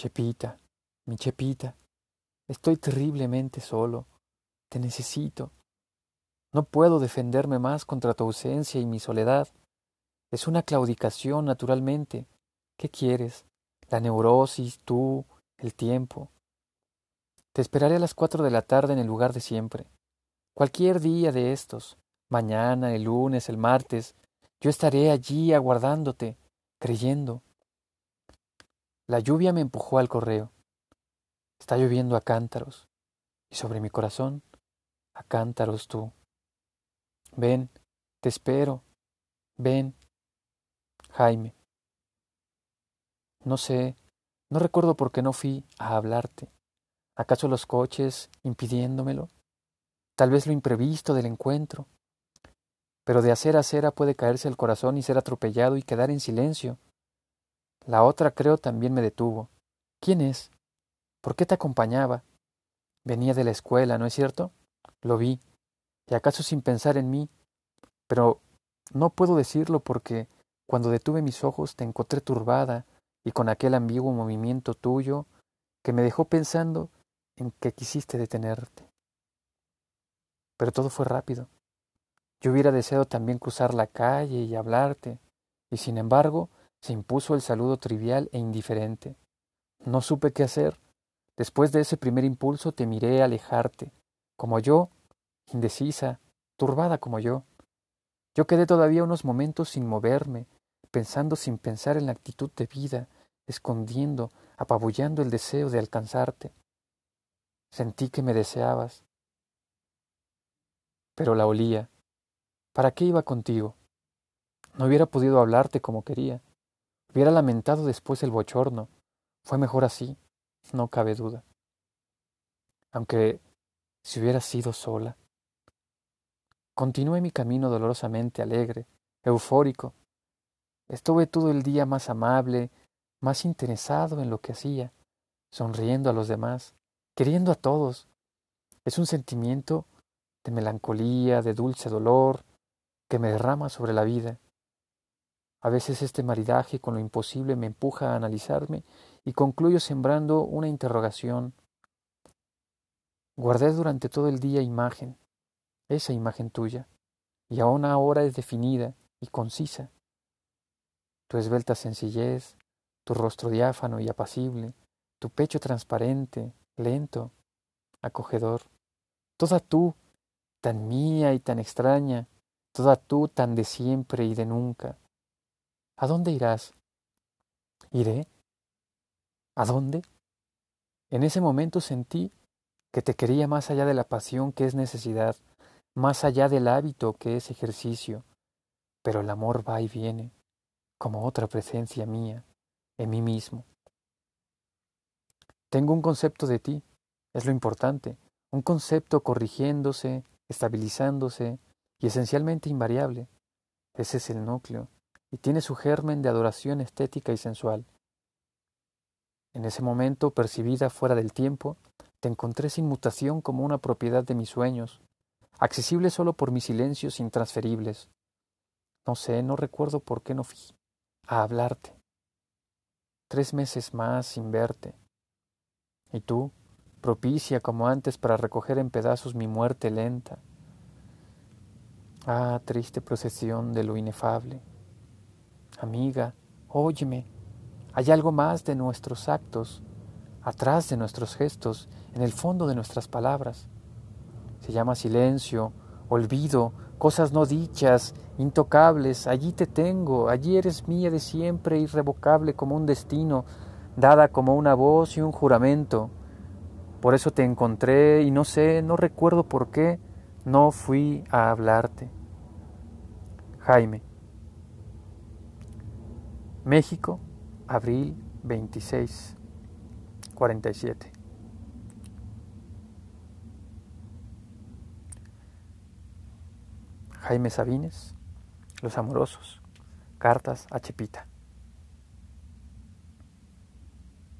Chepita, mi Chepita, estoy terriblemente solo, te necesito. No puedo defenderme más contra tu ausencia y mi soledad. Es una claudicación, naturalmente. ¿Qué quieres? La neurosis, tú, el tiempo. Te esperaré a las cuatro de la tarde en el lugar de siempre. Cualquier día de estos, mañana, el lunes, el martes, yo estaré allí aguardándote, creyendo. La lluvia me empujó al correo. Está lloviendo a cántaros, y sobre mi corazón, a cántaros tú. Ven, te espero. Ven, Jaime. No sé, no recuerdo por qué no fui a hablarte. ¿Acaso los coches impidiéndomelo? Tal vez lo imprevisto del encuentro. Pero de acera a acera puede caerse el corazón y ser atropellado y quedar en silencio. La otra creo también me detuvo. ¿Quién es? ¿Por qué te acompañaba? Venía de la escuela, ¿no es cierto? Lo vi, y acaso sin pensar en mí, pero no puedo decirlo porque cuando detuve mis ojos te encontré turbada y con aquel ambiguo movimiento tuyo que me dejó pensando en que quisiste detenerte. Pero todo fue rápido. Yo hubiera deseado también cruzar la calle y hablarte, y sin embargo se impuso el saludo trivial e indiferente. No supe qué hacer. Después de ese primer impulso te miré alejarte, como yo, indecisa, turbada como yo. Yo quedé todavía unos momentos sin moverme, pensando sin pensar en la actitud de vida, escondiendo, apabullando el deseo de alcanzarte. Sentí que me deseabas, pero la olía. ¿Para qué iba contigo? No hubiera podido hablarte como quería. Hubiera lamentado después el bochorno. Fue mejor así, no cabe duda. Aunque si hubiera sido sola. Continué mi camino dolorosamente alegre, eufórico. Estuve todo el día más amable, más interesado en lo que hacía, sonriendo a los demás, queriendo a todos. Es un sentimiento de melancolía, de dulce dolor, que me derrama sobre la vida. A veces este maridaje con lo imposible me empuja a analizarme y concluyo sembrando una interrogación. Guardé durante todo el día imagen, esa imagen tuya, y aún ahora es definida y concisa. Tu esbelta sencillez, tu rostro diáfano y apacible, tu pecho transparente, lento, acogedor, toda tú, tan mía y tan extraña, toda tú tan de siempre y de nunca. ¿A dónde irás? ¿Iré? ¿A dónde? En ese momento sentí que te quería más allá de la pasión que es necesidad, más allá del hábito que es ejercicio, pero el amor va y viene, como otra presencia mía, en mí mismo. Tengo un concepto de ti, es lo importante, un concepto corrigiéndose, estabilizándose y esencialmente invariable. Ese es el núcleo, y tiene su germen de adoración estética y sensual. En ese momento, percibida fuera del tiempo, te encontré sin mutación como una propiedad de mis sueños, accesible solo por mis silencios intransferibles. No sé, no recuerdo por qué no fui a hablarte. Tres meses más sin verte. Y tú, propicia como antes para recoger en pedazos mi muerte lenta. Ah, triste procesión de lo inefable. Amiga, óyeme, hay algo más de nuestros actos, atrás de nuestros gestos, en el fondo de nuestras palabras. Se llama silencio, olvido, cosas no dichas, intocables. Allí te tengo, allí eres mía de siempre, irrevocable como un destino, dada como una voz y un juramento. Por eso te encontré y no sé, no recuerdo por qué, no fui a hablarte. Jaime. México, abril 26, 47. Jaime Sabines, Los Amorosos, Cartas a Chepita.